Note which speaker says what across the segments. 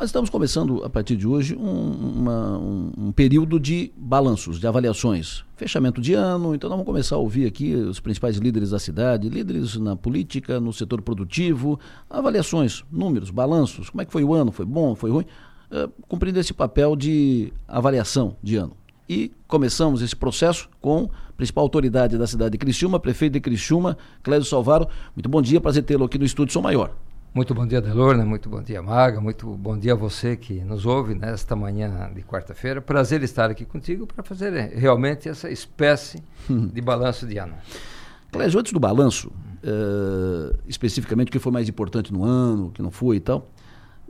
Speaker 1: Nós estamos começando, a partir de hoje, um, uma, um, um, período de balanços, de avaliações. Fechamento de ano, então nós vamos começar a ouvir aqui os principais líderes da cidade, líderes na política, no setor produtivo, avaliações, números, balanços, como é que foi o ano, foi bom, foi ruim, uh, cumprindo esse papel de avaliação de ano. E começamos esse processo com a principal autoridade da cidade de Criciúma, prefeito de Criciúma, Clésio Salvaro. Muito bom dia, prazer tê-lo aqui no Estúdio Som Maior.
Speaker 2: Muito bom dia, Delorna, muito bom dia, Maga, muito bom dia a você que nos ouve nesta manhã de quarta-feira. Prazer estar aqui contigo para fazer eh, realmente essa espécie de balanço de ano.
Speaker 1: Clésio, antes do balanço, uh, especificamente o que foi mais importante no ano, o que não foi e tal,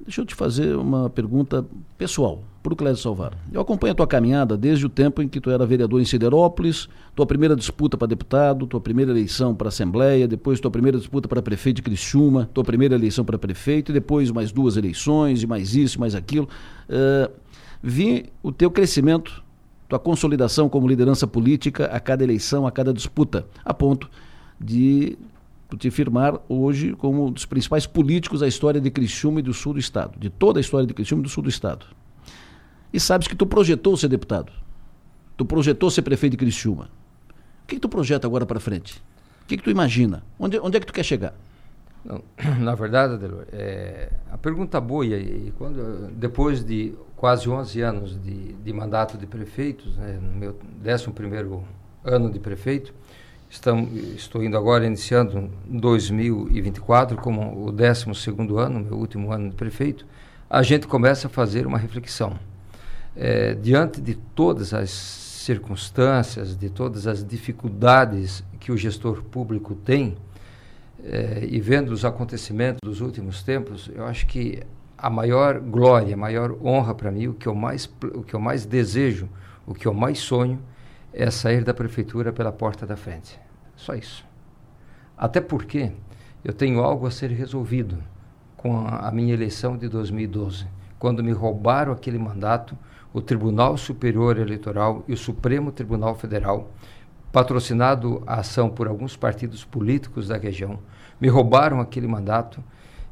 Speaker 1: Deixa eu te fazer uma pergunta pessoal para o Clésio Salvar. Eu acompanho a tua caminhada desde o tempo em que tu era vereador em Siderópolis, tua primeira disputa para deputado, tua primeira eleição para Assembleia, depois tua primeira disputa para prefeito de Criciúma, tua primeira eleição para prefeito, e depois mais duas eleições, e mais isso, mais aquilo. Uh, vi o teu crescimento, tua consolidação como liderança política a cada eleição, a cada disputa, a ponto de te firmar hoje como um dos principais políticos da história de Criciúma e do sul do estado, de toda a história de Criciúma e do sul do estado. E sabes que tu projetou ser deputado. Tu projetou ser prefeito de Criciúma. O que, que tu projeta agora para frente? O que, que tu imagina? Onde, onde é que tu quer chegar?
Speaker 2: Não, na verdade, Adelor, é, a pergunta boa, e quando, depois de quase 11 anos de, de mandato de prefeito, né, no meu 11 ano de prefeito, Estamos, estou indo agora, iniciando 2024, como o 12 ano, meu último ano de prefeito, a gente começa a fazer uma reflexão. É, diante de todas as circunstâncias, de todas as dificuldades que o gestor público tem, é, e vendo os acontecimentos dos últimos tempos, eu acho que a maior glória, a maior honra para mim, o que eu mais, o que eu mais desejo, o que eu mais sonho, é sair da prefeitura pela porta da frente. Só isso. Até porque eu tenho algo a ser resolvido com a, minha eleição de 2012. Quando me roubaram aquele mandato, o Tribunal Superior Eleitoral e o Supremo Tribunal Federal, patrocinado a ação por alguns partidos políticos da região, me roubaram aquele mandato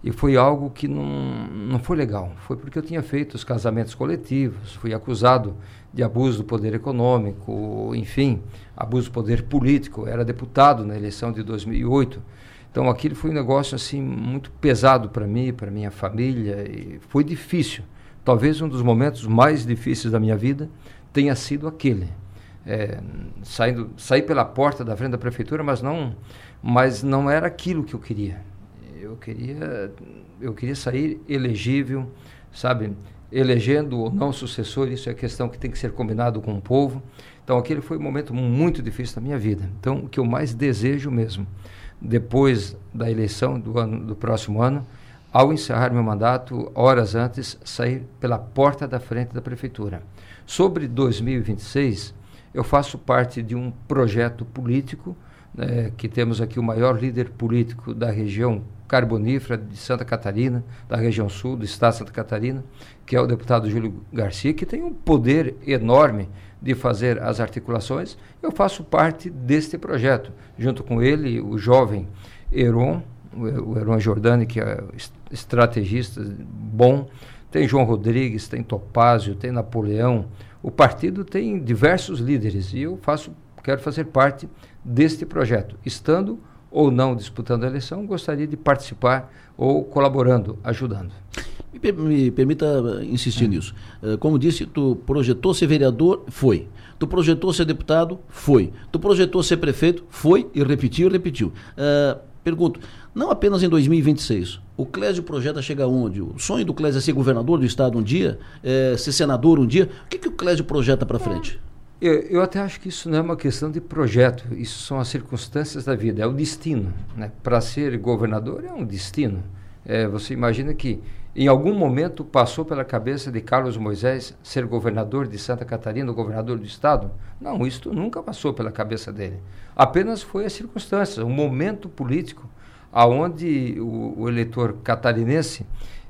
Speaker 2: e foi algo que não, não foi legal. Foi porque eu tinha feito os casamentos coletivos, fui acusado de abuso do poder econômico, enfim, abuso do poder político. Era deputado na eleição de 2008. Então aquilo foi um negócio assim muito pesado para mim, para minha família, e foi difícil. Talvez um dos momentos mais difíceis da minha vida tenha sido aquele. É, saindo, sair pela porta da frente da prefeitura, mas não, mas não era aquilo que eu queria eu queria, eu queria sair elegível, sabe? Elegendo ou não sucessor, isso é questão que tem que ser combinado com o povo. Então, aquele foi um momento muito difícil da minha vida. Então, o que eu mais desejo mesmo, depois da eleição do, ano, do próximo ano, ao encerrar meu mandato, horas antes, sair pela porta da frente da prefeitura. Sobre 2026, eu faço parte de um projeto político, né, que temos aqui o maior líder político da região carbonífera de Santa Catarina, da região sul do estado de Santa Catarina, que é o deputado Júlio Garcia, que tem um poder enorme de fazer as articulações. Eu faço parte deste projeto, junto com ele, o jovem Heron, o Heron Jordani, que é estrategista bom, tem João Rodrigues, tem Topázio, tem Napoleão. O partido tem diversos líderes e eu faço, quero fazer parte deste projeto, estando ou não disputando a eleição, gostaria de participar ou colaborando, ajudando.
Speaker 1: Me, me permita insistir é. nisso. Uh, como disse, tu projetou ser vereador? Foi. Tu projetou ser deputado? Foi. Tu projetou ser prefeito? Foi e repetiu e repetiu. Uh, pergunto, não apenas em 2026, o Clésio projeta chegar onde? O sonho do Clésio é ser governador do estado um dia? É ser senador um dia? O que, que o Clésio projeta para frente?
Speaker 2: Eu, eu, até acho que isso não é uma questão de projeto, isso são as circunstâncias da vida, é o destino. Né? Para ser governador é um destino. É, você imagina que em algum momento passou pela cabeça de Carlos Moisés ser governador de Santa Catarina, governador do estado? Não, isso nunca passou pela cabeça dele. Apenas foi a circunstância, um momento político aonde o, o eleitor catarinense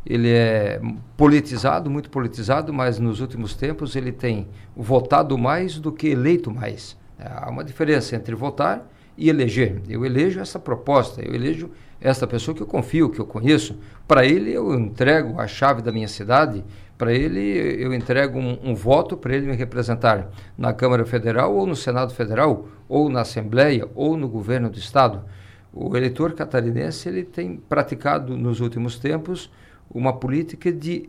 Speaker 2: ele é politizado, muito politizado, mas nos últimos tempos ele tem votado mais do que eleito mais. Há uma diferença entre votar e eleger. Eu elejo essa proposta, eu elejo essa pessoa que eu confio, que eu conheço. Para ele, eu entrego a chave da minha cidade, para ele, eu entrego um, um voto para ele me representar na Câmara Federal, ou no Senado Federal, ou na Assembleia, ou no governo do Estado. O eleitor catarinense ele tem praticado nos últimos tempos uma política de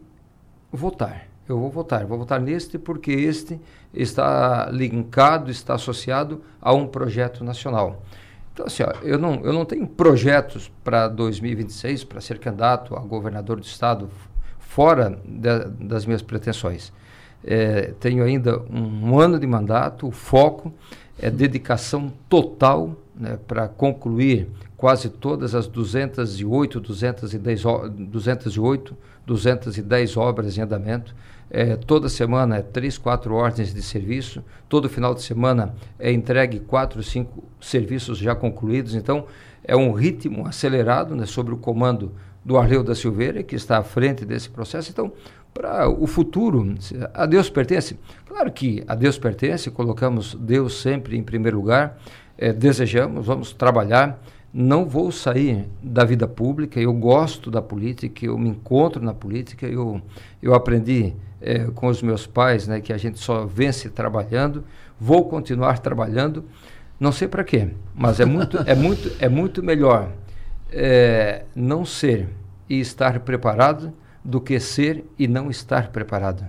Speaker 2: votar. Eu vou votar, vou votar neste porque este está linkado, está associado a um projeto nacional. Então, assim, ó, eu, não, eu não tenho projetos para 2026 para ser candidato a governador do estado fora de, das minhas pretensões. É, tenho ainda um, um ano de mandato, o foco é dedicação total né, para concluir quase todas as 208, 210, 208, 210 obras em andamento. É, toda semana é três, quatro ordens de serviço. Todo final de semana é entregue quatro, cinco serviços já concluídos. Então, é um ritmo acelerado né, sobre o comando do Arleu da Silveira, que está à frente desse processo. Então, para o futuro, a Deus pertence? Claro que a Deus pertence, colocamos Deus sempre em primeiro lugar, é, desejamos, vamos trabalhar não vou sair da vida pública, eu gosto da política, eu me encontro na política, eu, eu aprendi é, com os meus pais né, que a gente só vence trabalhando, vou continuar trabalhando, não sei para quê, mas é muito, é muito, é muito melhor é, não ser e estar preparado do que ser e não estar preparado.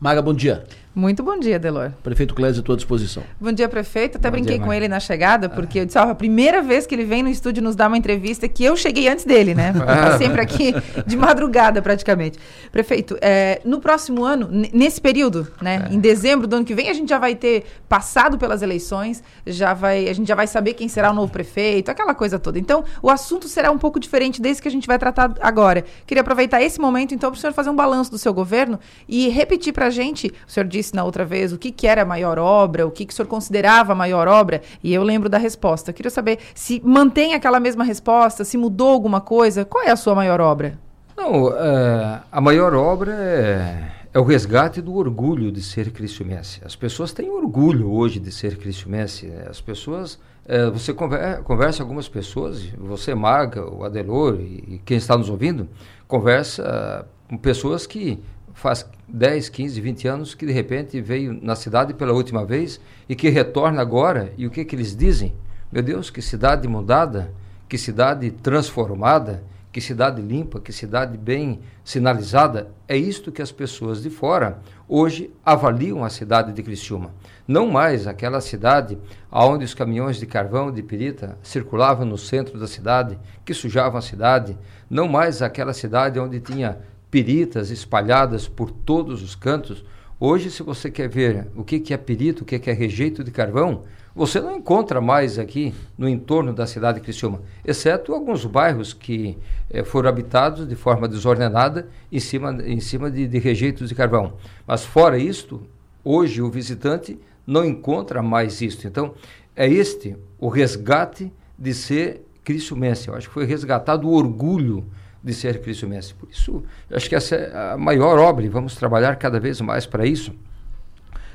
Speaker 1: Maga, bom dia.
Speaker 3: Muito bom dia, Delor.
Speaker 1: Prefeito Clésio, à tua disposição.
Speaker 3: Bom dia, prefeito. Até bom brinquei dia, com ele na chegada, porque eu disse, ó, a primeira vez que ele vem no estúdio nos dar uma entrevista que eu cheguei antes dele, né? Tá sempre aqui de madrugada, praticamente. Prefeito, é, no próximo ano, nesse período, né? É. Em dezembro do ano que vem, a gente já vai ter passado pelas eleições, já vai, a gente já vai saber quem será o novo prefeito, aquela coisa toda. Então, o assunto será um pouco diferente desse que a gente vai tratar agora. Queria aproveitar esse momento, então, para o senhor fazer um balanço do seu governo e repetir para a gente, o senhor disse disse na outra vez o que, que era a maior obra, o que, que o senhor considerava a maior obra, e eu lembro da resposta. Queria saber se mantém aquela mesma resposta, se mudou alguma coisa. Qual é a sua maior obra?
Speaker 2: Não, é, a maior obra é, é, o resgate do orgulho de ser cristiumense. As pessoas têm orgulho hoje de ser cristiumense. As pessoas, é, você conversa, conversa com algumas pessoas, você, Maga, o Adelor e, e quem está nos ouvindo, conversa com pessoas que faz 10, 15, 20 anos que de repente veio na cidade pela última vez e que retorna agora. E o que, que eles dizem? Meu Deus, que cidade mudada, que cidade transformada, que cidade limpa, que cidade bem sinalizada. É isto que as pessoas de fora hoje avaliam a cidade de Criciúma. Não mais aquela cidade onde os caminhões de carvão de pirita circulavam no centro da cidade, que sujavam a cidade. Não mais aquela cidade onde tinha piritas espalhadas por todos os cantos. Hoje, se você quer ver o que, é pirito, o que, que é rejeito de carvão, você não encontra mais aqui no entorno da cidade de Criciúma, exceto alguns bairros que eh, foram habitados de forma desordenada em cima, em cima de, de rejeitos de carvão. Mas fora isto, hoje o visitante não encontra mais isto. Então, é este o resgate de ser criciumense. Eu acho que foi resgatado o orgulho de ser Cristo Mestre. Por isso, acho que essa é a maior obra e vamos trabalhar cada vez mais para isso.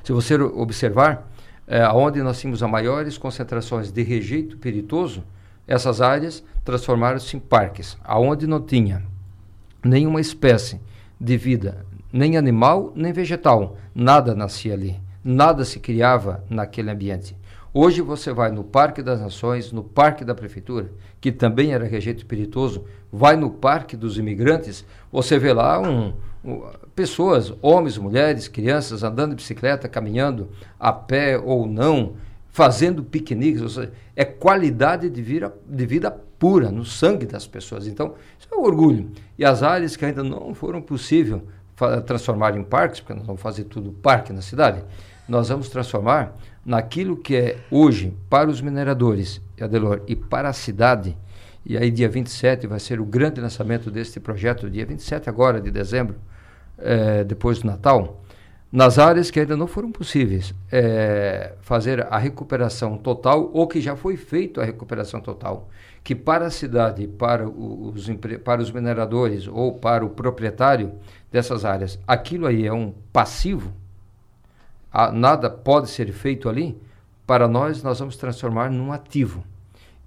Speaker 2: Se você observar, é, onde nós tínhamos as maiores concentrações de rejeito peritoso, essas áreas transformaram-se em parques, aonde não tinha nenhuma espécie de vida, nem animal, nem vegetal, nada nascia ali, nada se criava naquele ambiente. Hoje você vai no Parque das Nações, no Parque da Prefeitura, que também era rejeito espirituoso, vai no Parque dos Imigrantes, você vê lá um, um, pessoas, homens, mulheres, crianças andando de bicicleta, caminhando a pé ou não, fazendo piqueniques, seja, é qualidade de vida, de vida pura no sangue das pessoas. Então, isso é um orgulho. E as áreas que ainda não foram possível transformar em parques, porque nós vamos fazer tudo parque na cidade, nós vamos transformar naquilo que é hoje para os mineradores, Adelor, e para a cidade. E aí, dia 27, vai ser o grande lançamento deste projeto, dia 27 agora de dezembro, é, depois do Natal, nas áreas que ainda não foram possíveis é, fazer a recuperação total ou que já foi feito a recuperação total, que para a cidade, para os, para os mineradores ou para o proprietário dessas áreas, aquilo aí é um passivo, nada pode ser feito ali, para nós, nós vamos transformar num ativo.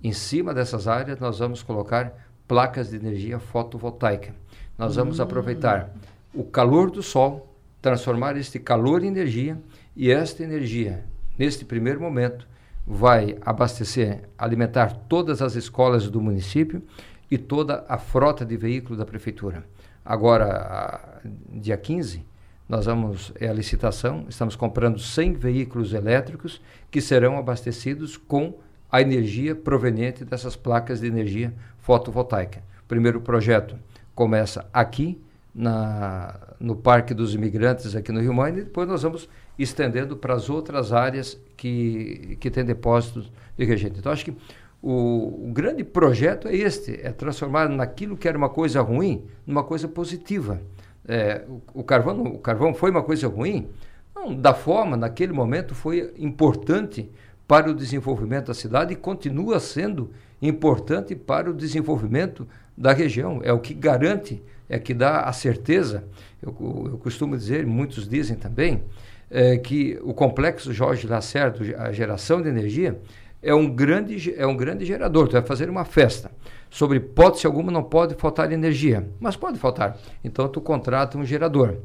Speaker 2: Em cima dessas áreas, nós vamos colocar placas de energia fotovoltaica. Nós vamos hum. aproveitar o calor do sol, transformar este calor em energia e esta energia, neste primeiro momento, vai abastecer, alimentar todas as escolas do município e toda a frota de veículos da prefeitura. Agora, dia 15, nós vamos, é a licitação, estamos comprando 100 veículos elétricos que serão abastecidos com a energia proveniente dessas placas de energia fotovoltaica. O primeiro projeto começa aqui, na, no Parque dos Imigrantes, aqui no Rio Mãe, e depois nós vamos estendendo para as outras áreas que, que têm depósitos de reagente. Então, acho que o, o, grande projeto é este, é transformar naquilo que era uma coisa ruim, numa coisa positiva. É, o, o, carvão, o carvão foi uma coisa ruim? Não, da forma, naquele momento, foi importante para o desenvolvimento da cidade e continua sendo importante para o desenvolvimento da região. É o que garante, é que dá a certeza. Eu, eu costumo dizer, muitos dizem também, é, que o complexo Jorge Lacerda, a geração de energia, é um grande, é um grande gerador. Tu vai fazer uma festa. Sobre hipótese alguma não pode faltar energia, mas pode faltar. Então tu contrata um gerador.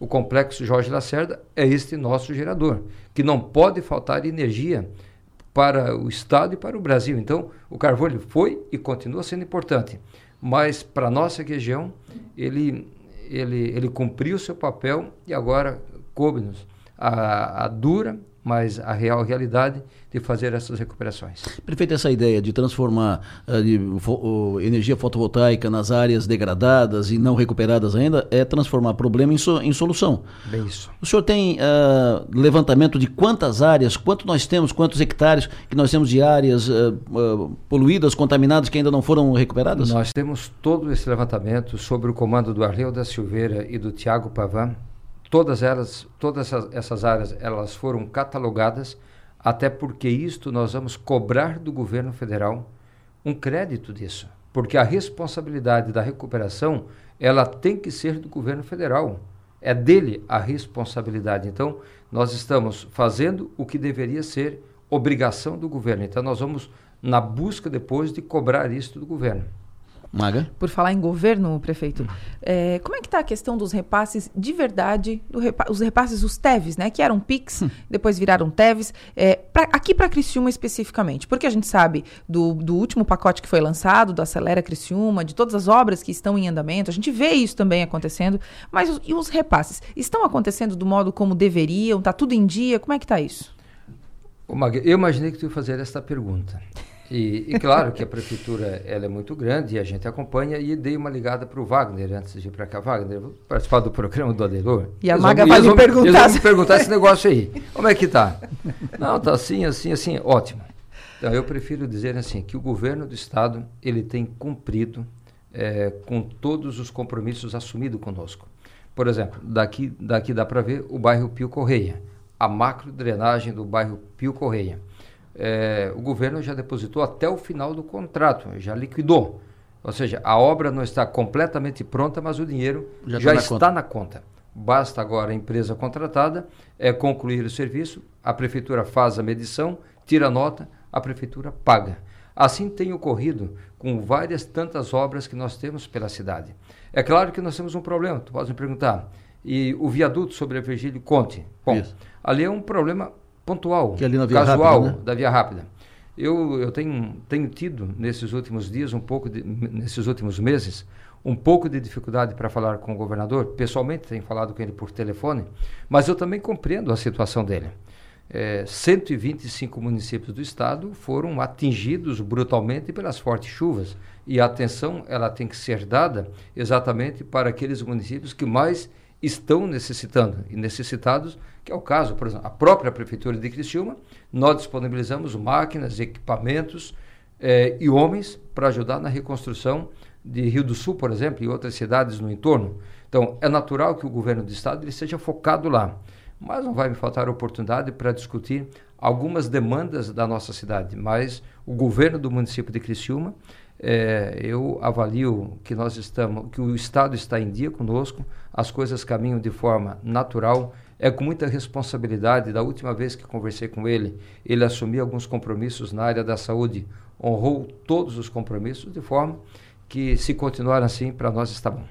Speaker 2: O complexo Jorge Lacerda é este nosso gerador, que não pode faltar energia para o Estado e para o Brasil. Então, o carvão foi e continua sendo importante, mas para a nossa região, ele, ele, ele cumpriu o seu papel e agora coube-nos a, a dura, mas a real realidade de fazer essas recuperações.
Speaker 1: Prefeito, essa ideia de transformar uh, de, uh, energia fotovoltaica nas áreas degradadas e não recuperadas ainda é transformar problema em, so, em solução.
Speaker 2: Bem isso.
Speaker 1: O senhor tem uh, levantamento de quantas áreas, quanto nós temos, quantos hectares que nós temos de áreas poluídas, contaminadas que ainda não foram recuperadas?
Speaker 2: Nós temos todo esse levantamento sobre o comando do Arleu da Silveira e do Tiago Pavan Todas elas, todas essas, essas áreas, elas foram catalogadas, até porque isto nós vamos cobrar do governo federal um crédito disso, porque a responsabilidade da recuperação, ela tem que ser do governo federal. É dele a responsabilidade. Então, nós estamos fazendo o que deveria ser obrigação do governo. Então, nós vamos na busca depois de cobrar isso do governo.
Speaker 3: Maga. Por falar em governo, prefeito, é, como é que está a questão dos repasses de verdade, do repa os repasses, os TEVs, né? Que eram PIX, hum. depois viraram TEVs, é, pra, aqui para Criciúma especificamente, porque a gente sabe do, do último pacote que foi lançado, do Acelera Criciúma, de todas as obras que estão em andamento, a gente vê isso também acontecendo, mas os, e os repasses? Estão acontecendo do modo como deveriam? Está tudo em dia? Como é que está isso?
Speaker 2: Ô, Maga, eu imaginei que tu ia fazer esta pergunta. E, e, claro que a prefeitura ela é muito grande e a gente acompanha e dei uma ligada para o Wagner antes de ir para cá. Wagner, vou participar do programa do Adelor.
Speaker 3: E a eles Maga vão, vai perguntar.
Speaker 2: Eles vão me perguntar esse negócio aí. Como é que tá? Não, tá assim, assim, assim, ótimo. Então, eu prefiro dizer assim, que o governo do Estado ele tem cumprido é, com todos os compromissos assumidos conosco. Por exemplo, daqui, daqui dá para ver o bairro Pio Correia, a macro drenagem do bairro Pio Correia é, o governo já depositou até o final do contrato, já liquidou. Ou seja, a obra não está completamente pronta, mas o dinheiro já, já tá na está conta. na conta. Basta agora a empresa contratada é, concluir o serviço, a prefeitura faz a medição, tira a nota, a prefeitura paga. Assim tem ocorrido com várias tantas obras que nós temos pela cidade. É claro que nós temos um problema, tu pode me perguntar. E o viaduto sobre a Virgílio Conte. Bom, Isso. ali é um problema pontual, que é casual rápida, né? da via rápida. Eu, eu tenho, tenho tido nesses últimos dias um pouco de, nesses últimos meses um pouco de dificuldade para falar com o governador. Pessoalmente tenho falado com ele por telefone, mas eu também compreendo a situação dele. É, 125 municípios do estado foram atingidos brutalmente pelas fortes chuvas e a atenção ela tem que ser dada exatamente para aqueles municípios que mais estão necessitando e necessitados, que é o caso, por exemplo, a própria Prefeitura de Criciúma, nós disponibilizamos máquinas, equipamentos eh, e homens para ajudar na reconstrução de Rio do Sul, por exemplo, e outras cidades no entorno. Então, é natural que o governo do estado ele seja focado lá, mas não vai me faltar oportunidade para discutir algumas demandas da nossa cidade, mas o governo do município de Criciúma é, eu avalio que nós estamos, que o Estado está em dia conosco, as coisas caminham de forma natural, é com muita responsabilidade. Da última vez que conversei com ele, ele assumiu alguns compromissos na área da saúde, honrou todos os compromissos, de forma que, se continuar assim, para nós está bom.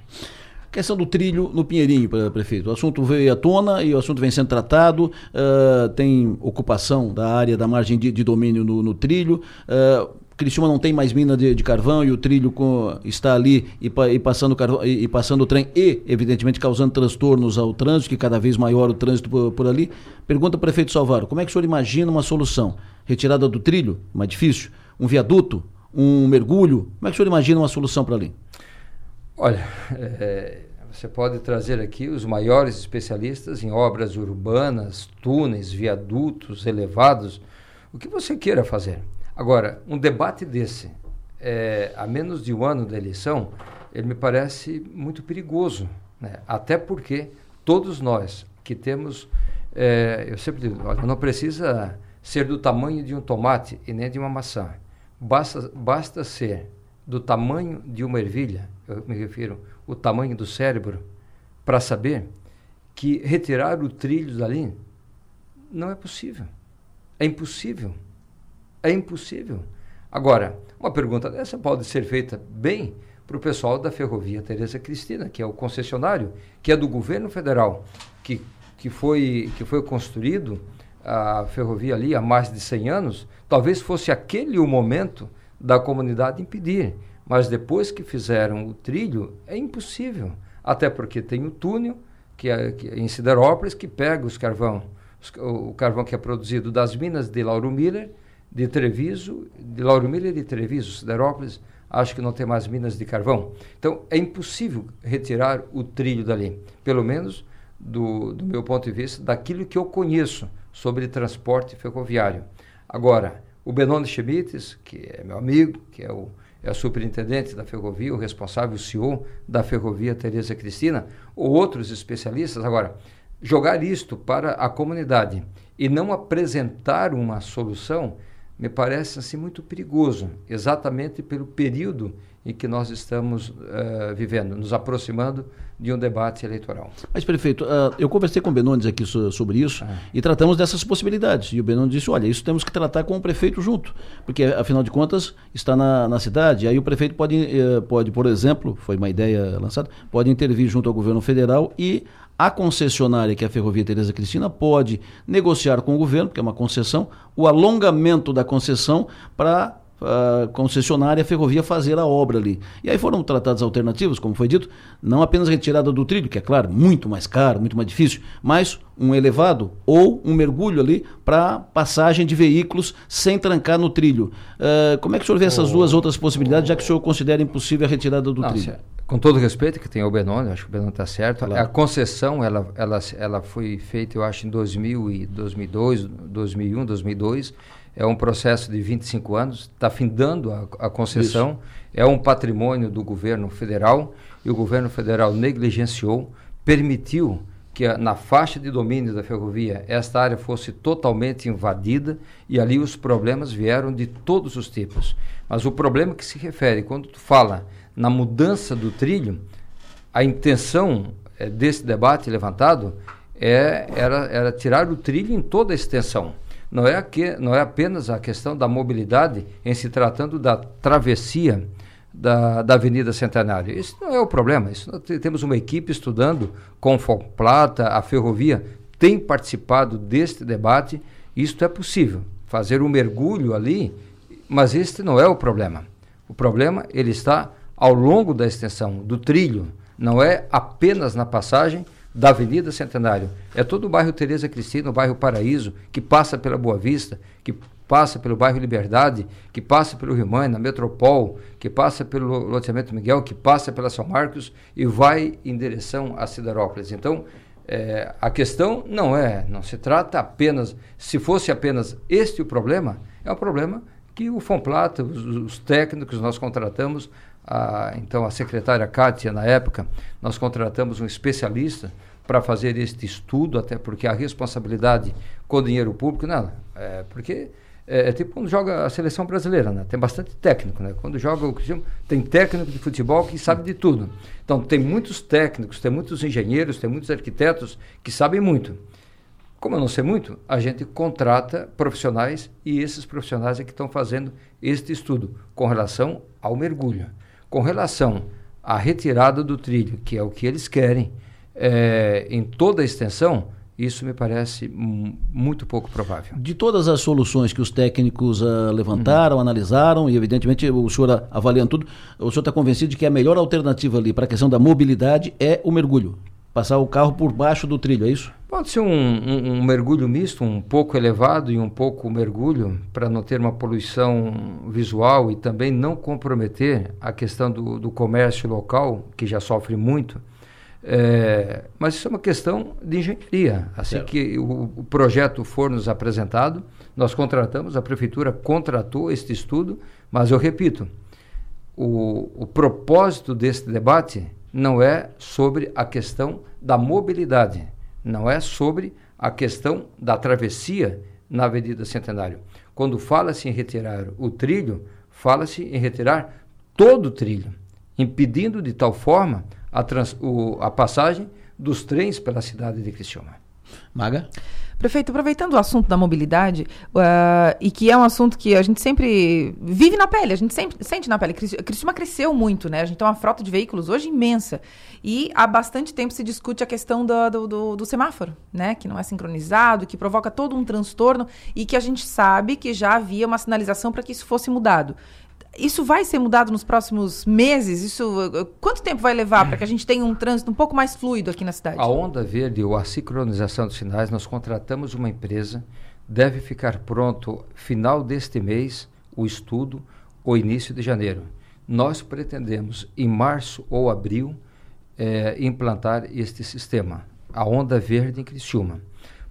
Speaker 1: Questão do trilho no Pinheirinho, prefeito. O assunto veio à tona e o assunto vem sendo tratado. Uh, tem ocupação da área da margem de, de domínio no, no trilho. Uh, Criciúma não tem mais mina de, de carvão e o trilho com, está ali e, e passando carvão, e, e, passando o trem e, evidentemente, causando transtornos ao trânsito, que cada vez maior o trânsito por, por ali. Pergunta ao prefeito Salvaro, como é que o senhor imagina uma solução? Retirada do trilho, mais difícil? Um viaduto? Um mergulho? Como é que o senhor imagina uma solução para ali?
Speaker 2: Olha, é, você pode trazer aqui os maiores especialistas em obras urbanas, túneis, viadutos elevados, o que você queira fazer. Agora, um debate desse, é, a menos de um ano da eleição, ele me parece muito perigoso, né? até porque todos nós que temos, é, eu sempre digo, não precisa ser do tamanho de um tomate e nem de uma maçã, basta, basta ser do tamanho de uma ervilha, eu me refiro o tamanho do cérebro, para saber que retirar o trilho dali não é possível, é impossível. É impossível. Agora, uma pergunta dessa pode ser feita bem para o pessoal da Ferrovia Tereza Cristina, que é o concessionário, que é do governo federal, que, que, foi, que foi construído a ferrovia ali há mais de 100 anos. Talvez fosse aquele o momento da comunidade impedir. Mas depois que fizeram o trilho, é impossível. Até porque tem o túnel, que é, que é em Siderópolis, que pega os carvão, os, o carvão que é produzido das minas de Lauro Miller de Treviso, de Lauro Miller de Treviso, Siderópolis, acho que não tem mais minas de carvão. Então, é impossível retirar o trilho dali, pelo menos do, do meu ponto de vista, daquilo que eu conheço sobre transporte ferroviário. Agora, o Benoni Schmitz, que é meu amigo, que é o, é superintendente da ferrovia, o responsável, o CEO da ferrovia Tereza Cristina, ou outros especialistas, agora, jogar isto para a comunidade e não apresentar uma solução me parece assim muito perigoso, exatamente pelo período em que nós estamos uh, vivendo, nos aproximando de um debate eleitoral.
Speaker 1: Mas, prefeito, uh, eu conversei com o Benones aqui so, sobre isso ah. e tratamos dessas possibilidades. E o Benones disse, olha, isso temos que tratar com o prefeito junto, porque, afinal de contas, está na, na cidade. Aí o prefeito pode, uh, pode, por exemplo, foi uma ideia lançada, pode intervir junto ao governo federal e a concessionária, que é a Ferrovia Tereza Cristina, pode negociar com o governo, porque é uma concessão, o alongamento da concessão para a concessionária a ferrovia fazer a obra ali. E aí foram tratadas alternativas, como foi dito, não apenas retirada do trilho, que é claro, muito mais caro, muito mais difícil, mas um elevado ou um mergulho ali para passagem de veículos sem trancar no trilho. Uh, como é que o senhor vê essas oh, duas outras possibilidades, oh, já que o senhor considera impossível a retirada do não, trilho?
Speaker 2: com todo respeito que tem o Benoni, acho que o Benoni está certo. Claro. A concessão ela, ela, ela foi feita, eu acho, em 2000 e 2002, 2001, 2002. É um processo de 25 anos, está findando a, a concessão. Isso. É um patrimônio do governo federal e o governo federal negligenciou, permitiu que na faixa de domínio da ferrovia esta área fosse totalmente invadida e ali os problemas vieram de todos os tipos. Mas o problema que se refere quando tu fala na mudança do trilho, a intenção é, desse debate levantado é, era, era tirar o trilho em toda a extensão. Não é, que, não é apenas a questão da mobilidade em se tratando da travessia da, da Avenida Centenário. Isso não é o problema. Isso temos uma equipe estudando com Plata, a ferrovia tem participado deste debate. Isto é possível. Fazer um mergulho ali, mas este não é o problema. O problema ele está ao longo da extensão do trilho, não é apenas na passagem da Avenida Centenário, é todo o bairro Tereza Cristina, o bairro Paraíso, que passa pela Boa Vista, que passa pelo bairro Liberdade, que passa pelo Rio Mãe, na Metropol, que passa pelo loteamento Miguel, que passa pela São Marcos e vai em direção a Siderópolis. Então, é, a questão não é, não se trata apenas, se fosse apenas este o problema, é um problema que o Fomplata, os, os técnicos nós contratamos a, então a secretária Kátia, na época, nós contratamos um especialista para fazer este estudo, até porque a responsabilidade com o dinheiro público, não, é, porque é, é, tipo quando joga a seleção brasileira, né? Tem bastante técnico, né? Quando joga o tem técnico de futebol que sabe de tudo. Então tem muitos técnicos, tem muitos engenheiros, tem muitos arquitetos que sabem muito. Como eu não sei muito, a gente contrata profissionais e esses profissionais é que estão fazendo este estudo com relação ao mergulho, com relação à retirada do trilho, que é o que eles querem, é, em toda a extensão isso me parece muito pouco provável.
Speaker 1: De todas as soluções que os técnicos uh, levantaram, uhum. analisaram, e evidentemente o senhor avaliando tudo, o senhor está convencido de que a melhor alternativa ali para a questão da mobilidade é o mergulho? Passar o carro por baixo do trilho, é isso?
Speaker 2: Pode ser um, um, um mergulho misto, um pouco elevado e um pouco mergulho, para não ter uma poluição visual e também não comprometer a questão do, do comércio local, que já sofre muito. É, mas isso é uma questão de engenharia. Assim certo. que o, o, projeto for nos apresentado, nós contratamos, a prefeitura contratou este estudo, mas eu repito, o, o propósito deste debate não é sobre a questão da mobilidade, não é sobre a questão da travessia na Avenida Centenário. Quando fala-se em retirar o trilho, fala-se em retirar todo o trilho, impedindo de tal forma a, trans, o, a passagem dos trens pela cidade de Criciúma.
Speaker 1: Maga?
Speaker 3: Prefeito, aproveitando o assunto da mobilidade, uh, e que é um assunto que a gente sempre vive na pele, a gente sempre sente na pele. Criciúma cresceu muito, né? A gente tem uma frota de veículos hoje imensa. E há bastante tempo se discute a questão do, do, do, do semáforo, né? Que não é sincronizado, que provoca todo um transtorno e que a gente sabe que já havia uma sinalização para que isso fosse mudado. Isso vai ser mudado nos próximos meses? Isso, quanto tempo vai levar para que a gente tenha um trânsito um pouco mais fluido aqui na cidade?
Speaker 2: A onda verde ou a sincronização dos sinais, nós contratamos uma empresa, deve ficar pronto final deste mês o estudo ou início de janeiro. Nós pretendemos, em março ou abril, é, implantar este sistema, a onda verde em Criciúma.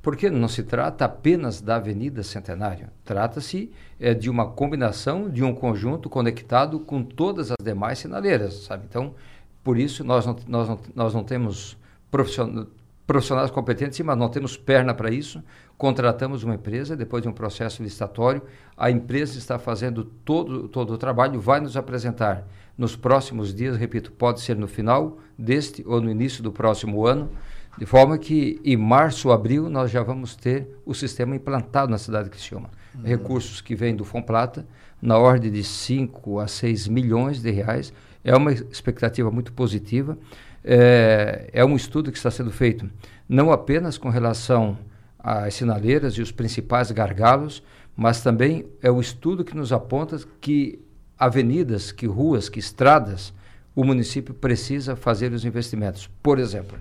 Speaker 2: Porque não se trata apenas da Avenida Centenário, trata-se é, de uma combinação de um conjunto conectado com todas as demais sinaleiras, sabe? Então, por isso nós não, nós não, nós não temos profissionais competentes, mas não temos perna para isso. Contratamos uma empresa, depois de um processo licitatório, a empresa está fazendo todo, todo o trabalho, vai nos apresentar nos próximos dias, repito, pode ser no final deste ou no início do próximo ano, de forma que em março ou abril nós já vamos ter o sistema implantado na cidade de Criciúma. Uhum. Recursos que vêm do Fomplata, na ordem de 5 a 6 milhões de reais. É uma expectativa muito positiva. É, é um estudo que está sendo feito não apenas com relação às sinaleiras e os principais gargalos, mas também é o estudo que nos aponta que avenidas, que ruas, que estradas, o município precisa fazer os investimentos. Por exemplo,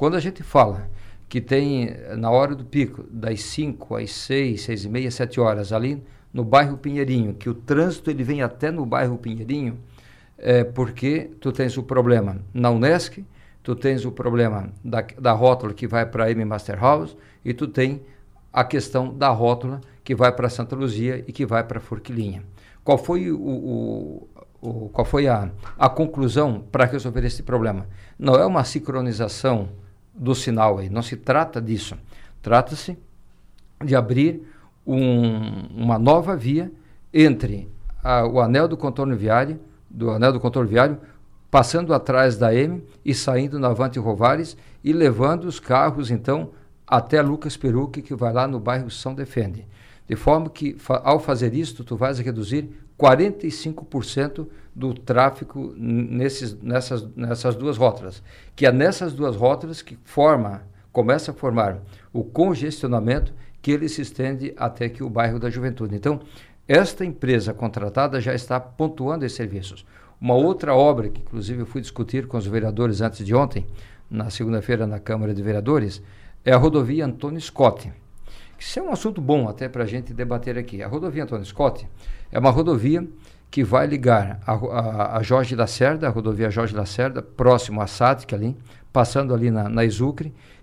Speaker 2: quando a gente fala que tem na hora do pico, das 5 às 6, 6 e meia, 7 horas, ali no bairro Pinheirinho, que o trânsito ele vem até no bairro Pinheirinho, é porque tu tens o problema na Unesc, tu tens o problema da, da rótula que vai para a M Master House e tu tem a questão da rótula que vai para Santa Luzia e que vai para Forquilinha. Qual foi o, o, o qual foi a, a conclusão para resolver esse problema? Não é uma sincronização do sinal aí. Não se trata disso. Trata-se de abrir um, uma nova via entre a, o anel do contorno viário, do anel do contorno viário, passando atrás da M e saindo na Avante Rovares e levando os carros então até Lucas Peruque, que vai lá no bairro São Defende. De forma que, fa ao fazer isto, tu vais reduzir 45% do tráfego nesses, nessas, nessas duas rótulas. Que é nessas duas rótulas que forma, começa a formar o congestionamento que ele se estende até que o bairro da Juventude. Então, esta empresa contratada já está pontuando esses serviços. Uma outra obra que, inclusive, eu fui discutir com os vereadores antes de ontem, na segunda-feira na Câmara de Vereadores, é a rodovia Antônio Scott. Isso é um assunto bom até para a gente debater aqui. A rodovia Antônio Scott é uma rodovia que vai ligar a, a, a Jorge Lacerda, a rodovia Jorge Lacerda, próximo a Sática ali, passando ali na, na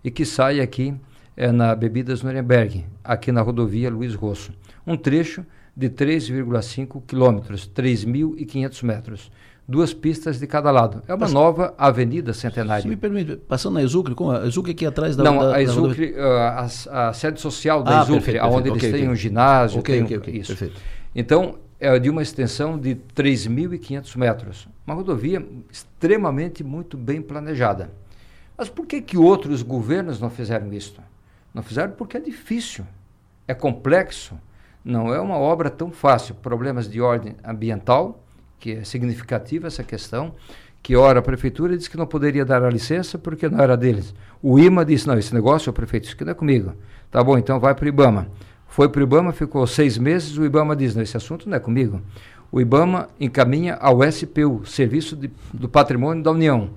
Speaker 2: e que sai aqui é, na Bebidas Nuremberg, aqui na rodovia Luiz Rosso. Um trecho de 3,5 quilômetros, 3.500 metros, duas pistas de cada lado. É uma Mas, nova avenida centenária. Se
Speaker 1: me permite, passando na Exucre, como a Exucre aqui atrás da...
Speaker 2: Não, da, a Exucre, da... A, a, sede social da ah, Exucre, onde eles okay, têm okay. um ginásio, okay, tem um, isso. Perfeito. Então, é de uma extensão de 3.500 metros. Uma rodovia extremamente muito bem planejada. Mas por que, que outros governos não fizeram isso? Não fizeram porque é difícil, é complexo, não é uma obra tão fácil. Problemas de ordem ambiental, que é significativa essa questão, que ora a prefeitura disse que não poderia dar a licença porque não era deles. O IMA disse, não, esse negócio, o prefeito, isso aqui não é comigo. Tá bom, então vai para o IBAMA. Foi para o IBAMA, ficou seis meses, o IBAMA diz, não, esse assunto não é comigo. O IBAMA encaminha ao SPU, Serviço de, do Patrimônio da União.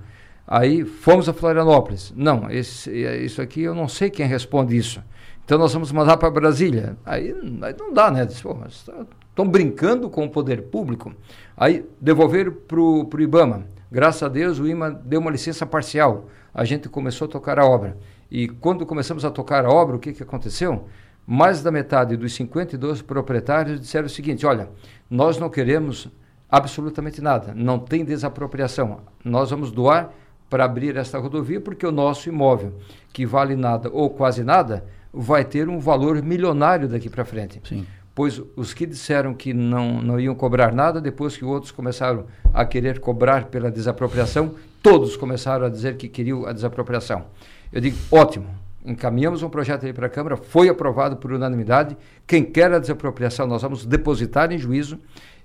Speaker 2: Aí fomos a Florianópolis. Não, esse, isso aqui eu não sei quem responde isso. Então nós vamos mandar para Brasília. Aí, aí, não dá, né? Estão tá, brincando com o poder público. Aí devolveram para o IBAMA. Graças a Deus o IMA deu uma licença parcial. A gente começou a tocar a obra. E quando começamos a tocar a obra, o que, que aconteceu? Mais da metade dos 52 proprietários disseram o seguinte: olha, nós não queremos absolutamente nada, não tem desapropriação. Nós vamos doar para abrir esta rodovia porque o nosso imóvel, que vale nada ou quase nada, vai ter um valor milionário daqui para frente.
Speaker 1: Sim.
Speaker 2: Pois os que disseram que não, não iam cobrar nada, depois que outros começaram a querer cobrar pela desapropriação, todos começaram a dizer que queriam a desapropriação. Eu digo, ótimo, encaminhamos um projeto aí para a Câmara, foi aprovado por unanimidade. Quem quer a desapropriação, nós vamos depositar em juízo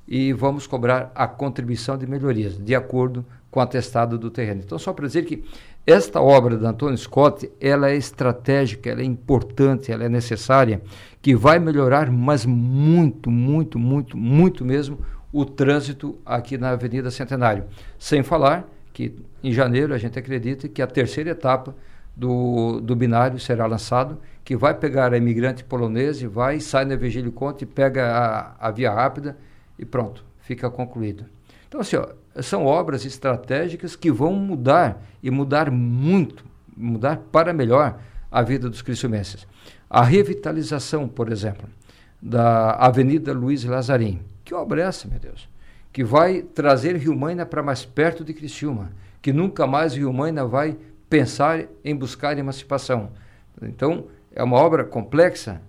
Speaker 2: e vamos cobrar a contribuição de melhorias, de acordo com o atestado do terreno. Então, só para dizer que esta obra da Antônio Scott, ela é estratégica, ela é importante, ela é necessária, que vai melhorar, mas muito, muito, muito, muito mesmo, o trânsito aqui na Avenida Centenário. Sem falar que em janeiro a gente acredita que a terceira etapa do, do binário será lançado, que vai pegar a imigrante polonesa e vai, sai na Virgílio Conte, pega a, a via rápida e pronto, fica concluído. Então, assim, ó, são obras estratégicas que vão mudar e mudar muito, mudar para melhor a vida dos cristiumenses. A revitalização, por exemplo, da Avenida Luiz Lazarim. Que obra é essa, meu Deus? Que vai trazer Rio Maina para mais perto de Criciúma, que nunca mais Rio Maina vai pensar em buscar emancipação. Então, é uma obra complexa.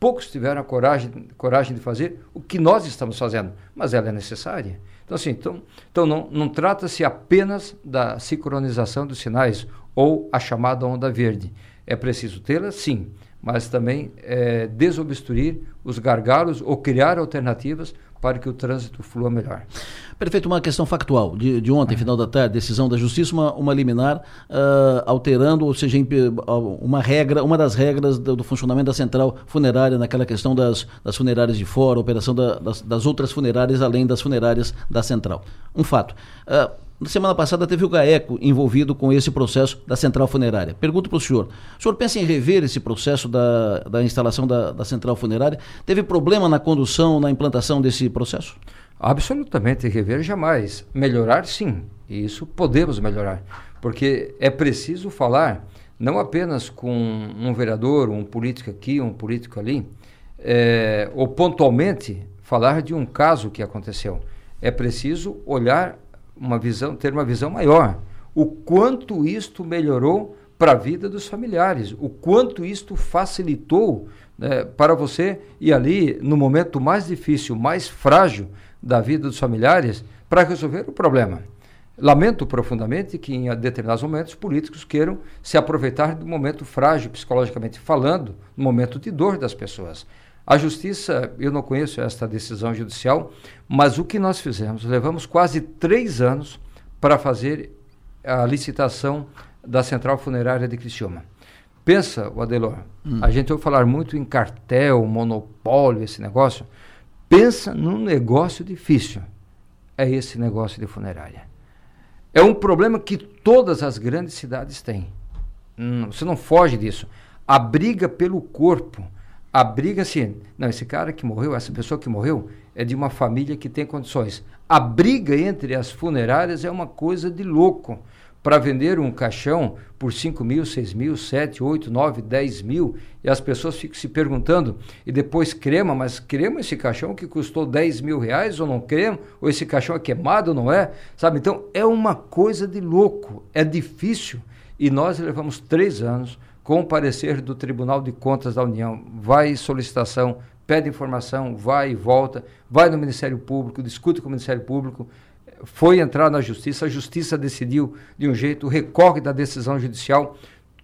Speaker 2: Poucos tiveram a coragem, coragem de fazer o que nós estamos fazendo, mas ela é necessária. Então, assim, então, então não, não trata-se apenas da sincronização dos sinais ou a chamada onda verde. É preciso tê-la, sim, mas também é, desobstruir os gargalos ou criar alternativas para que o trânsito flua melhor.
Speaker 1: Perfeito, uma questão factual. De, de ontem, final da tarde, decisão da Justiça, uma, uma liminar uh, alterando, ou seja, uma regra, uma das regras do, do, funcionamento da central funerária, naquela questão das, das funerárias de fora, operação da, das, das, outras funerárias, além das funerárias da central. Um fato. Uh, na semana passada teve o GAECO envolvido com esse processo da central funerária. Pergunto para o senhor: o senhor pensa em rever esse processo da, da instalação da, da central funerária? Teve problema na condução, na implantação desse processo?
Speaker 2: Absolutamente rever jamais. Melhorar, sim. E isso podemos melhorar. Porque é preciso falar não apenas com um vereador, um político aqui, um político ali, é, ou pontualmente falar de um caso que aconteceu. É preciso olhar uma visão, ter uma visão maior. O quanto isto melhorou para a vida dos familiares, o quanto isto facilitou né, para você ir ali no momento mais difícil, mais frágil da vida dos familiares para resolver o problema. Lamento profundamente que em determinados momentos políticos queiram se aproveitar do momento frágil psicologicamente falando, no momento de dor das pessoas. A justiça, eu não conheço esta decisão judicial, mas o que nós fizemos? Levamos quase três anos para fazer a licitação da Central Funerária de Criciúma. Pensa, o Adelor, hum. a gente ouve falar muito em cartel, monopólio, esse negócio. Pensa num negócio difícil. É esse negócio de funerária. É um problema que todas as grandes cidades têm. Hum, você não foge disso. A briga pelo corpo a briga assim, não, esse cara que morreu, essa pessoa que morreu, é de uma família que tem condições. A briga entre as funerárias é uma coisa de louco, para vender um caixão por 5 mil, 6 mil, 7, 8, 9, 10 mil, e as pessoas ficam se perguntando, e depois crema, mas crema esse caixão que custou 10 mil reais ou não crema? Ou esse caixão é queimado ou não é? Sabe? Então é uma coisa de louco, é difícil. E nós levamos três anos com parecer do Tribunal de Contas da União, vai solicitação, pede informação, vai e volta, vai no Ministério Público, discute com o Ministério Público, foi entrar na justiça, a justiça decidiu de um jeito, recorre da decisão judicial.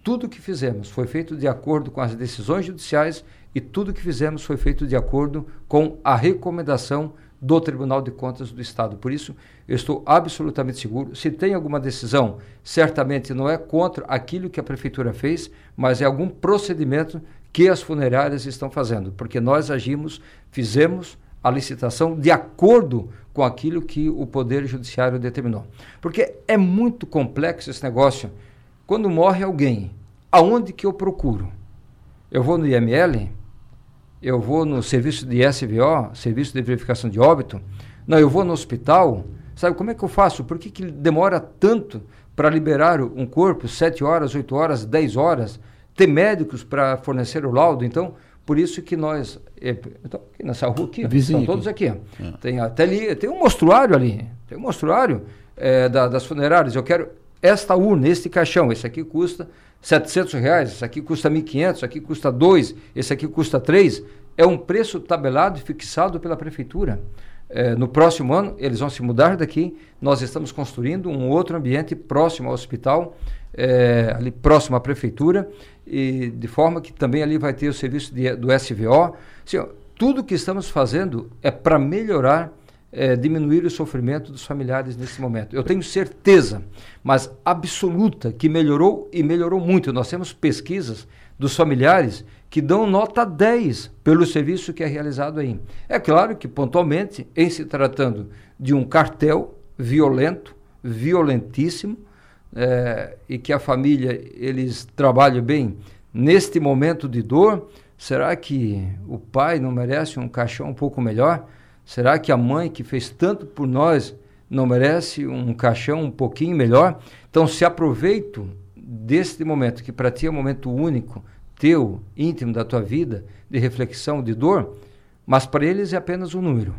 Speaker 2: Tudo que fizemos foi feito de acordo com as decisões judiciais e tudo que fizemos foi feito de acordo com a recomendação do Tribunal de Contas do Estado. Por isso, eu estou absolutamente seguro. Se tem alguma decisão, certamente não é contra aquilo que a prefeitura fez, mas é algum procedimento que as funerárias estão fazendo, porque nós agimos, fizemos a licitação de acordo com aquilo que o Poder Judiciário determinou. Porque é muito complexo esse negócio. Quando morre alguém, aonde que eu procuro? Eu vou no IML? Eu vou no serviço de SVO, serviço de verificação de óbito? Não, eu vou no hospital? Sabe como é que eu faço? Por que, que demora tanto para liberar um corpo? Sete horas, oito horas, dez horas? Ter médicos para fornecer o laudo? Então, por isso que nós, é, então, nessa rua aqui, estão todos aqui. É. Tem até ali, tem um mostruário ali, tem um mostruário é, da, das funerárias. Eu quero esta urna, este caixão, esse aqui custa 700 reais, esse aqui custa 1.500, esse aqui custa 2, esse aqui custa 3. É um preço tabelado e fixado pela prefeitura. É, no próximo ano, eles vão se mudar daqui. Nós estamos construindo um outro ambiente próximo ao hospital, é, ali próximo à prefeitura e de forma que também ali vai ter o serviço de, do SVO. Assim, ó, tudo que estamos fazendo é para melhorar, é, diminuir o sofrimento dos familiares nesse momento. Eu tenho certeza, mas absoluta, que melhorou e melhorou muito. Nós temos pesquisas dos familiares que dão nota 10 pelo serviço que é realizado aí. É claro que, pontualmente, em se tratando de um cartel violento, violentíssimo, é, e que a família eles trabalhem bem neste momento de dor, será que o pai não merece um caixão um pouco melhor? Será que a mãe que fez tanto por nós não merece um caixão um pouquinho melhor? Então, se aproveito deste momento, que para ti é um momento único, teu, íntimo da tua vida, de reflexão, de dor, mas para eles é apenas um número.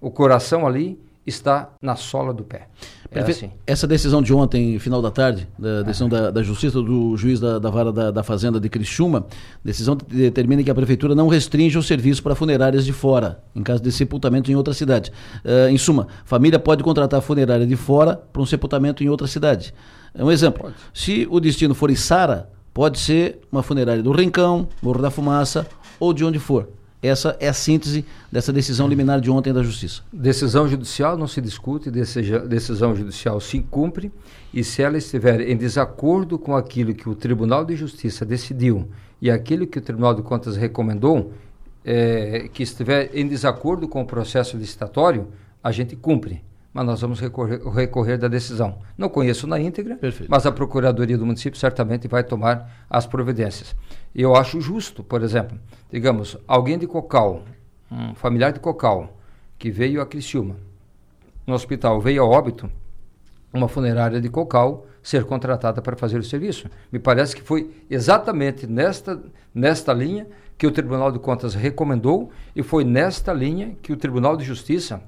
Speaker 2: O coração ali está na sola do pé.
Speaker 1: É assim. Essa decisão de ontem, final da tarde, da decisão da, da, Justiça do juiz da, da vara da, da, Fazenda de Criciúma, decisão determina que a Prefeitura não restringe o serviço para funerárias de fora, em caso de sepultamento em outra cidade. Uh, em suma, família pode contratar funerária de fora para um sepultamento em outra cidade. É um exemplo. Pode. Se o destino for Içara, pode ser uma funerária do Rincão, Morro da Fumaça ou de onde for. Essa é a síntese dessa decisão liminar de ontem da Justiça.
Speaker 2: Decisão judicial não se discute, decisão judicial se cumpre, e se ela estiver em desacordo com aquilo que o Tribunal de Justiça decidiu e aquilo que o Tribunal de Contas recomendou, é, que estiver em desacordo com o processo licitatório, a gente cumpre mas nós vamos recorrer, recorrer, da decisão. Não conheço na íntegra, Perfeito. mas a Procuradoria do município certamente vai tomar as providências. Eu acho justo, por exemplo, digamos, alguém de Cocal, um familiar de Cocal, que veio a Criciúma, no hospital, veio a óbito, uma funerária de Cocal ser contratada para fazer o serviço. Me parece que foi exatamente nesta, nesta linha que o Tribunal de Contas recomendou e foi nesta linha que o Tribunal de Justiça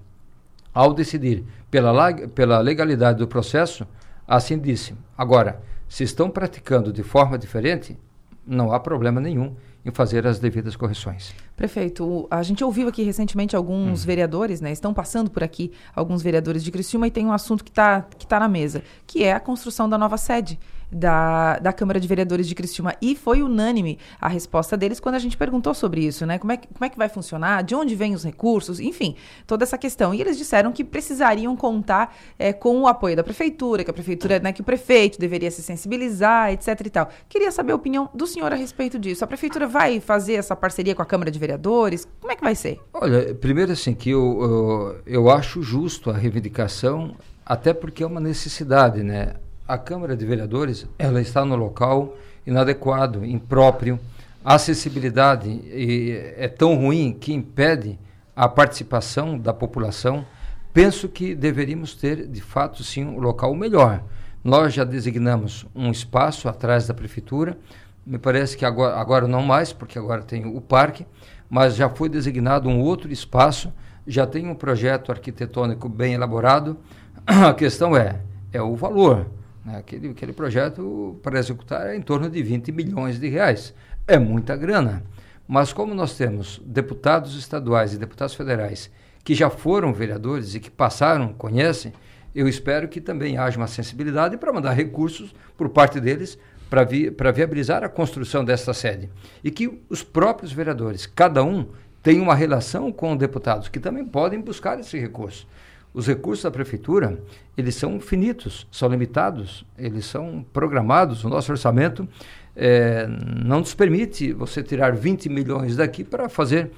Speaker 2: ao decidir pela, pela legalidade do processo, assim disse. Agora, se estão praticando de forma diferente, não há problema nenhum em fazer as devidas correções.
Speaker 3: Prefeito, a gente ouviu aqui recentemente alguns hum. vereadores, né? Estão passando por aqui alguns vereadores de Criciúma e tem um assunto que está que tá na mesa, que é a construção da nova sede da, da Câmara de Vereadores de Criciúma. E foi unânime a resposta deles quando a gente perguntou sobre isso, né? Como é, que, como é que vai funcionar? De onde vêm os recursos? Enfim, toda essa questão. E eles disseram que precisariam contar é, com o apoio da prefeitura, que a prefeitura, né, que o prefeito deveria se sensibilizar, etc e tal. Queria saber a opinião do senhor a respeito disso. A prefeitura vai fazer essa parceria com a Câmara de Vereadores? Como é que vai ser?
Speaker 2: Olha, primeiro assim, que eu, eu, eu acho justo a reivindicação, até porque é uma necessidade, né? A Câmara de Vereadores ela está no local inadequado, impróprio. A acessibilidade é tão ruim que impede a participação da população. Penso que deveríamos ter, de fato, sim, um local melhor. Nós já designamos um espaço atrás da prefeitura, me parece que agora, agora não mais, porque agora tem o parque, mas já foi designado um outro espaço, já tem um projeto arquitetônico bem elaborado. A questão é, é o valor. Né? Aquele, aquele projeto para executar é em torno de 20 milhões de reais. É muita grana. Mas como nós temos deputados estaduais e deputados federais que já foram vereadores e que passaram, conhecem, eu espero que também haja uma sensibilidade para mandar recursos por parte deles para vi viabilizar a construção desta sede. E que os próprios vereadores, cada um, tenha uma relação com deputados que também podem buscar esse recurso. Os recursos da prefeitura, eles são finitos, são limitados, eles são programados. O nosso orçamento é, não nos permite você tirar 20 milhões daqui para fazer,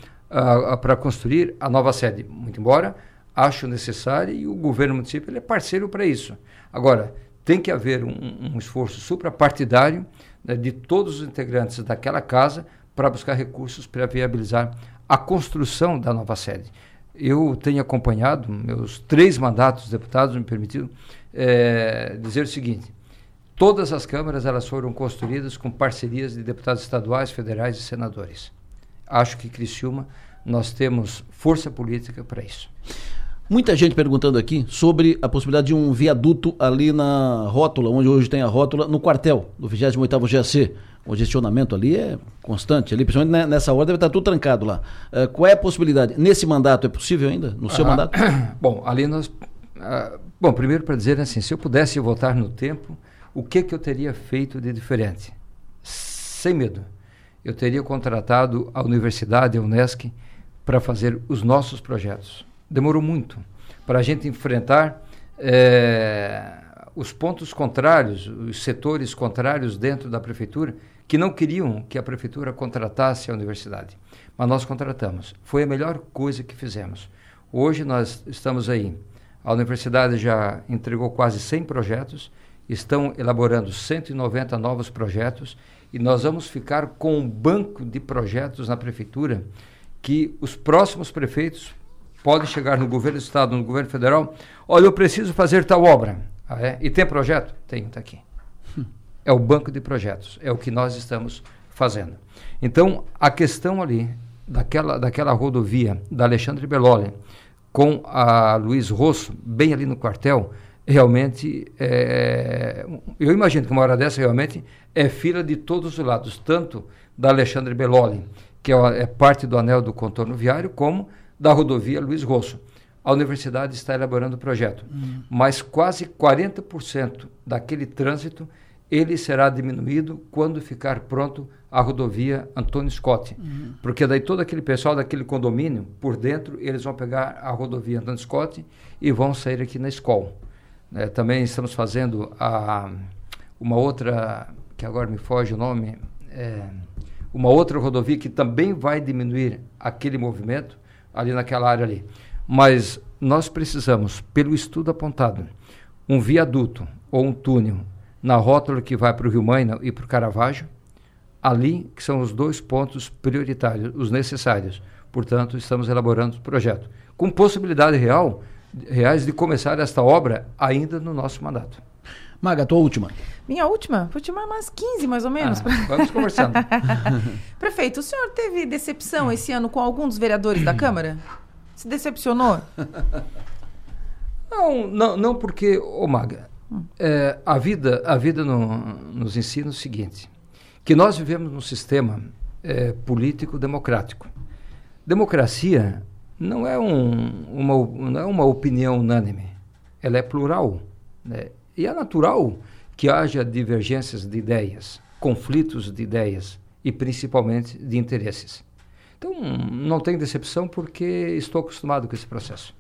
Speaker 2: para construir a nova sede. Muito embora acho necessário e o governo municipal é parceiro para isso. Agora, tem que haver um, um esforço suprapartidário né, de todos os integrantes daquela casa para buscar recursos para viabilizar a construção da nova sede. Eu tenho acompanhado, meus três mandatos de deputados me permitiram é, dizer o seguinte, todas as câmaras elas foram construídas com parcerias de deputados estaduais, federais e senadores. Acho que Criciúma nós temos força política para isso.
Speaker 1: Muita gente perguntando aqui sobre a possibilidade de um viaduto ali na rótula, onde hoje tem a rótula, no quartel do 28º GAC. O gestionamento ali é constante, ali, principalmente nessa hora deve estar tudo trancado lá. Uh, qual é a possibilidade? Nesse mandato é possível ainda? No seu ah, mandato?
Speaker 2: Bom, ali nós. Uh, bom, primeiro para dizer assim, se eu pudesse voltar no tempo, o que, que eu teria feito de diferente? Sem medo. Eu teria contratado a universidade, a Unesc, para fazer os nossos projetos demorou muito para a gente enfrentar é, os pontos contrários, os setores contrários dentro da prefeitura, que não queriam que a prefeitura contratasse a universidade. Mas nós contratamos. Foi a melhor coisa que fizemos. Hoje nós estamos aí. A universidade já entregou quase 100 projetos, estão elaborando 190 novos projetos e nós vamos ficar com um banco de projetos na prefeitura que os próximos prefeitos pode chegar no governo do estado, no governo federal, olha, eu preciso fazer tal obra. Ah, é? E tem projeto? Tem, está aqui. É o banco de projetos, é o que nós estamos fazendo. Então, a questão ali daquela, daquela rodovia da Alexandre Belloli com a Luiz Rosso, bem ali no quartel, realmente, é, eu imagino que uma hora dessa realmente é fila de todos os lados, tanto da Alexandre Belloli, que é, é parte do anel do contorno viário, como da rodovia Luiz Rosso. A universidade está elaborando o projeto, uhum. mas quase 40% daquele trânsito ele será diminuído quando ficar pronto a rodovia Antônio Scott. Uhum. Porque daí todo aquele pessoal daquele condomínio, por dentro, eles vão pegar a rodovia Antônio Scott e vão sair aqui na escola. É, também estamos fazendo a, uma outra, que agora me foge o nome, é, uma outra rodovia que também vai diminuir aquele movimento, ali naquela área ali. Mas nós precisamos, pelo estudo apontado, um viaduto ou um túnel na rótula que vai para o Rio Maina e para o Caravaggio, ali que são os dois pontos prioritários, os necessários. Portanto, estamos elaborando o projeto, com possibilidade real, reais de começar esta obra ainda no nosso mandato.
Speaker 1: Maga, tua última.
Speaker 3: Minha última? Vou te chamar umas 15, mais ou menos. Ah,
Speaker 2: vamos conversando.
Speaker 3: Prefeito, o senhor teve decepção esse ano com algum dos vereadores da Câmara? Se decepcionou?
Speaker 2: Não, não, não porque, ô Maga, hum. é, a vida, a vida no, nos ensina o seguinte, que nós vivemos num sistema é, político democrático. Democracia não é, um, uma, não é uma opinião unânime, ela é plural. Né? E é natural que haja divergências de ideias, conflitos de ideias e principalmente de interesses. Então, não tem decepção porque estou acostumado com esse processo.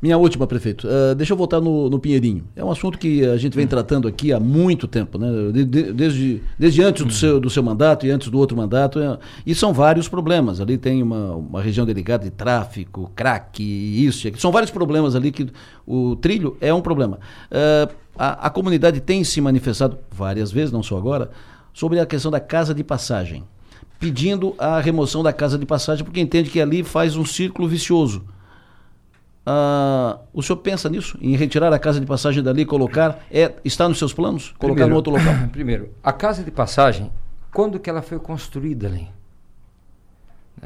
Speaker 1: Minha última, prefeito. Uh, deixa eu voltar no, no, Pinheirinho. É um assunto que a gente vem hum. tratando aqui há muito tempo, né? De, de, desde, desde antes do, hum. seu, do seu mandato e antes do outro mandato. É, e são vários problemas. Ali tem uma, uma região delicada de tráfico, crack, isso. São vários problemas ali que o trilho é um problema. Uh, a, a comunidade tem se manifestado várias vezes, não só agora, sobre a questão da casa de passagem. Pedindo a remoção da casa de passagem, porque entende que ali faz um círculo vicioso Ah, o senhor pensa nisso? Em retirar a casa de passagem dali e colocar? É, está nos seus planos? Colocar
Speaker 2: primeiro,
Speaker 1: no outro local?
Speaker 2: Primeiro, a casa de passagem, quando que ela foi construída ali?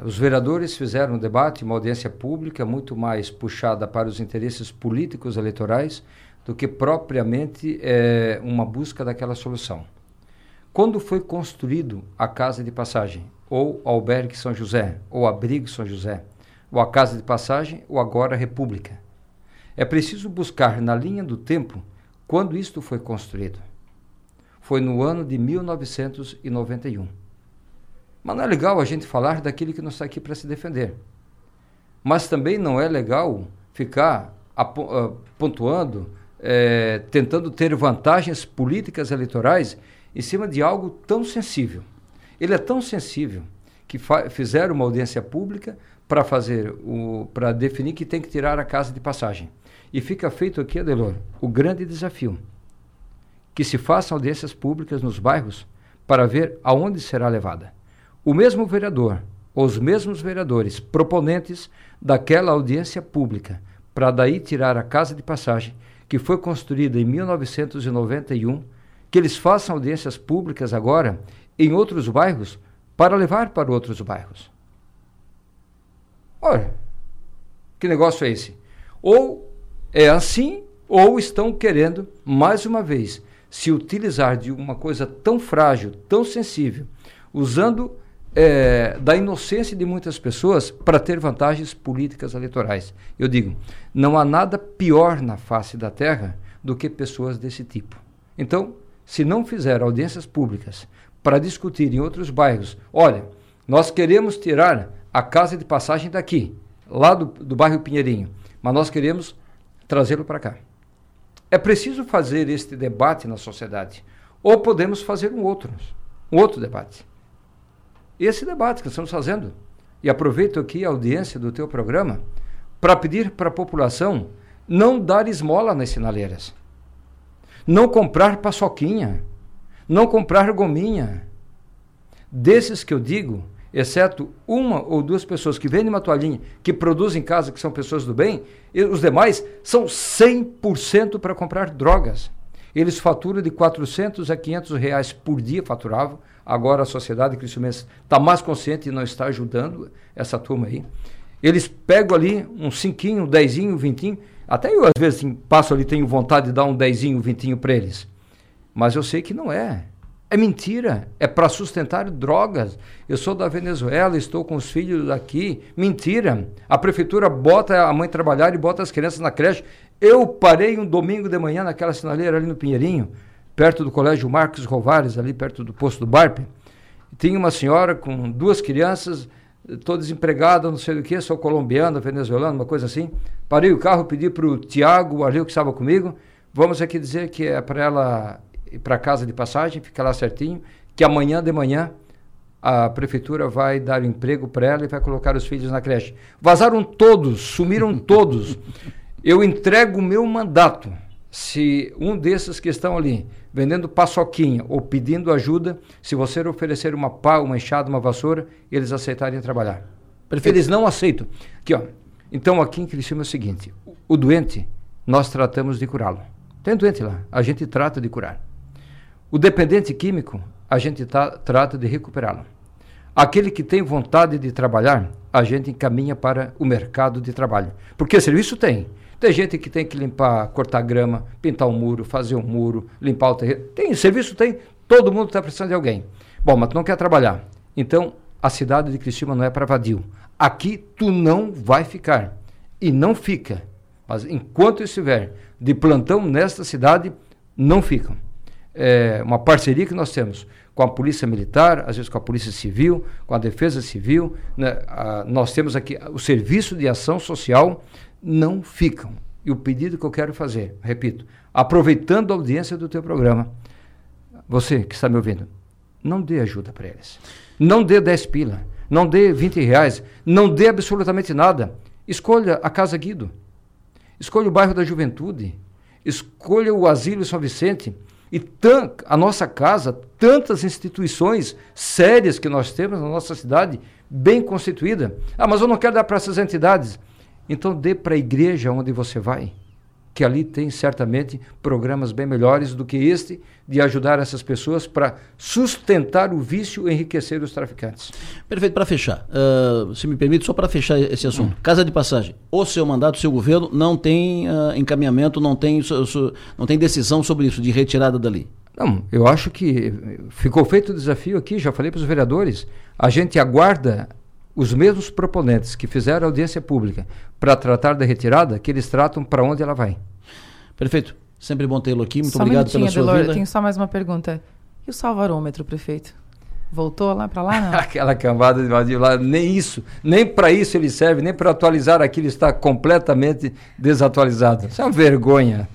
Speaker 2: Os vereadores fizeram um debate, uma audiência pública muito mais puxada para os interesses políticos eleitorais do que propriamente é, uma busca daquela solução. Quando foi construído a Casa de Passagem, ou Albergue São José, ou Abrigo São José, ou a Casa de Passagem, ou agora a República. É preciso buscar na linha do tempo quando isto foi construído. Foi no ano de 1991. Mas não é legal a gente falar daquele que não está aqui para se defender. Mas também não é legal ficar uh, pontuando, é, tentando ter vantagens políticas eleitorais em cima de algo tão sensível. Ele é tão sensível que fizeram uma audiência pública para fazer o para definir que tem que tirar a casa de passagem. E fica feito aqui, Adelor, o grande desafio que se façam audiências públicas nos bairros para ver aonde será levada. O mesmo vereador, os mesmos vereadores proponentes daquela audiência pública, para daí tirar a casa de passagem, que foi construída em 1991, que eles façam audiências públicas agora em outros bairros para levar para outros bairros. Olha, que negócio é esse? Ou é assim, ou estão querendo, mais uma vez, se utilizar de uma coisa tão frágil, tão sensível, usando é, da inocência de muitas pessoas para ter vantagens políticas eleitorais. Eu digo, não há nada pior na face da terra do que pessoas desse tipo. Então, se não fizer audiências públicas para discutir em outros bairros, olha, nós queremos tirar a casa de passagem daqui, lá do, do bairro Pinheirinho, mas nós queremos trazê-lo para cá. É preciso fazer este debate na sociedade, ou podemos fazer um outro, um outro debate. Esse debate que estamos fazendo, e aproveito aqui a audiência do teu programa para pedir para a população não dar esmola nas sinaleiras, não comprar paçoquinha, não comprar gominha. Desses que eu digo, exceto uma ou duas pessoas que vendem uma toalhinha, que produzem em casa, que são pessoas do bem, os demais são 100% para comprar drogas. Eles faturam de 400 a 500 reais por dia, faturavam. Agora a sociedade cristianense está mais consciente e não está ajudando essa turma aí. Eles pegam ali um cinquinho, um dezinho, um vintinho. Até eu, às vezes, assim, passo ali, tenho vontade de dar um dezinho, um vintinho para eles. Mas eu sei que não é. É mentira. É para sustentar drogas. Eu sou da Venezuela, estou com os filhos aqui. Mentira. A prefeitura bota a mãe trabalhar e bota as crianças na creche. Eu parei um domingo de manhã naquela sinaleira ali no Pinheirinho, perto do colégio Marcos Rovares, ali perto do posto do Barp. Tinha uma senhora com duas crianças, estou desempregada, não sei do que, sou colombiana, venezuelana, uma coisa assim. Parei o carro, pedi para o Tiago, o Arleu que estava comigo, vamos aqui dizer que é para ela para casa de passagem, fica lá certinho, que amanhã de manhã a prefeitura vai dar emprego para ela e vai colocar os filhos na creche. Vazaram todos, sumiram todos. Eu entrego o meu mandato. Se um desses que estão ali vendendo paçoquinha ou pedindo ajuda, se você oferecer uma pá, uma enxada, uma vassoura, eles aceitarem trabalhar. Perfeito. Eles não aceitam. Aqui, ó. Então, aqui em Criciúma é o seguinte: o doente, nós tratamos de curá-lo. Tem doente lá, a gente trata de curar. O dependente químico, a gente tá, trata de recuperá-lo. Aquele que tem vontade de trabalhar, a gente encaminha para o mercado de trabalho. Porque serviço tem. Tem gente que tem que limpar, cortar grama, pintar um muro, fazer um muro, limpar o terreno. Tem, serviço tem. Todo mundo está precisando de alguém. Bom, mas tu não quer trabalhar. Então, a cidade de Cristina não é para vadio. Aqui tu não vai ficar. E não fica. Mas enquanto estiver de plantão nesta cidade, não ficam é, uma parceria que nós temos com a Polícia Militar, às vezes com a Polícia Civil, com a Defesa Civil. Né? A, nós temos aqui o Serviço de Ação Social, não ficam. E o pedido que eu quero fazer, repito, aproveitando a audiência do teu programa, você que está me ouvindo, não dê ajuda para eles. Não dê 10 pila, não dê 20 reais, não dê absolutamente nada. Escolha a Casa Guido, escolha o bairro da Juventude, escolha o Asilo São Vicente, e a nossa casa, tantas instituições sérias que nós temos na nossa cidade, bem constituída. Ah, mas eu não quero dar para essas entidades. Então dê para a igreja onde você vai, que ali tem certamente programas bem melhores do que este de ajudar essas pessoas para sustentar o vício e enriquecer os traficantes.
Speaker 1: Perfeito, para fechar, uh, se me permite, só para fechar esse assunto. Hum. Casa de passagem, o seu mandato, o seu governo não tem uh, encaminhamento, não tem, não tem decisão sobre isso, de retirada dali.
Speaker 2: Não, eu acho que ficou feito o desafio aqui, já falei para os vereadores. A gente aguarda os mesmos proponentes que fizeram audiência pública para tratar da retirada, que eles tratam para onde ela vai.
Speaker 1: Perfeito. Sempre bom tê-lo aqui. Muito só obrigado pela sua Delor, vida.
Speaker 3: Tenho só mais uma pergunta. E o salvarômetro, prefeito? Voltou lá para lá? Não?
Speaker 2: Aquela cambada de vazio lá, nem isso, nem para isso ele serve, nem para atualizar aquilo está completamente desatualizado. Isso é uma vergonha.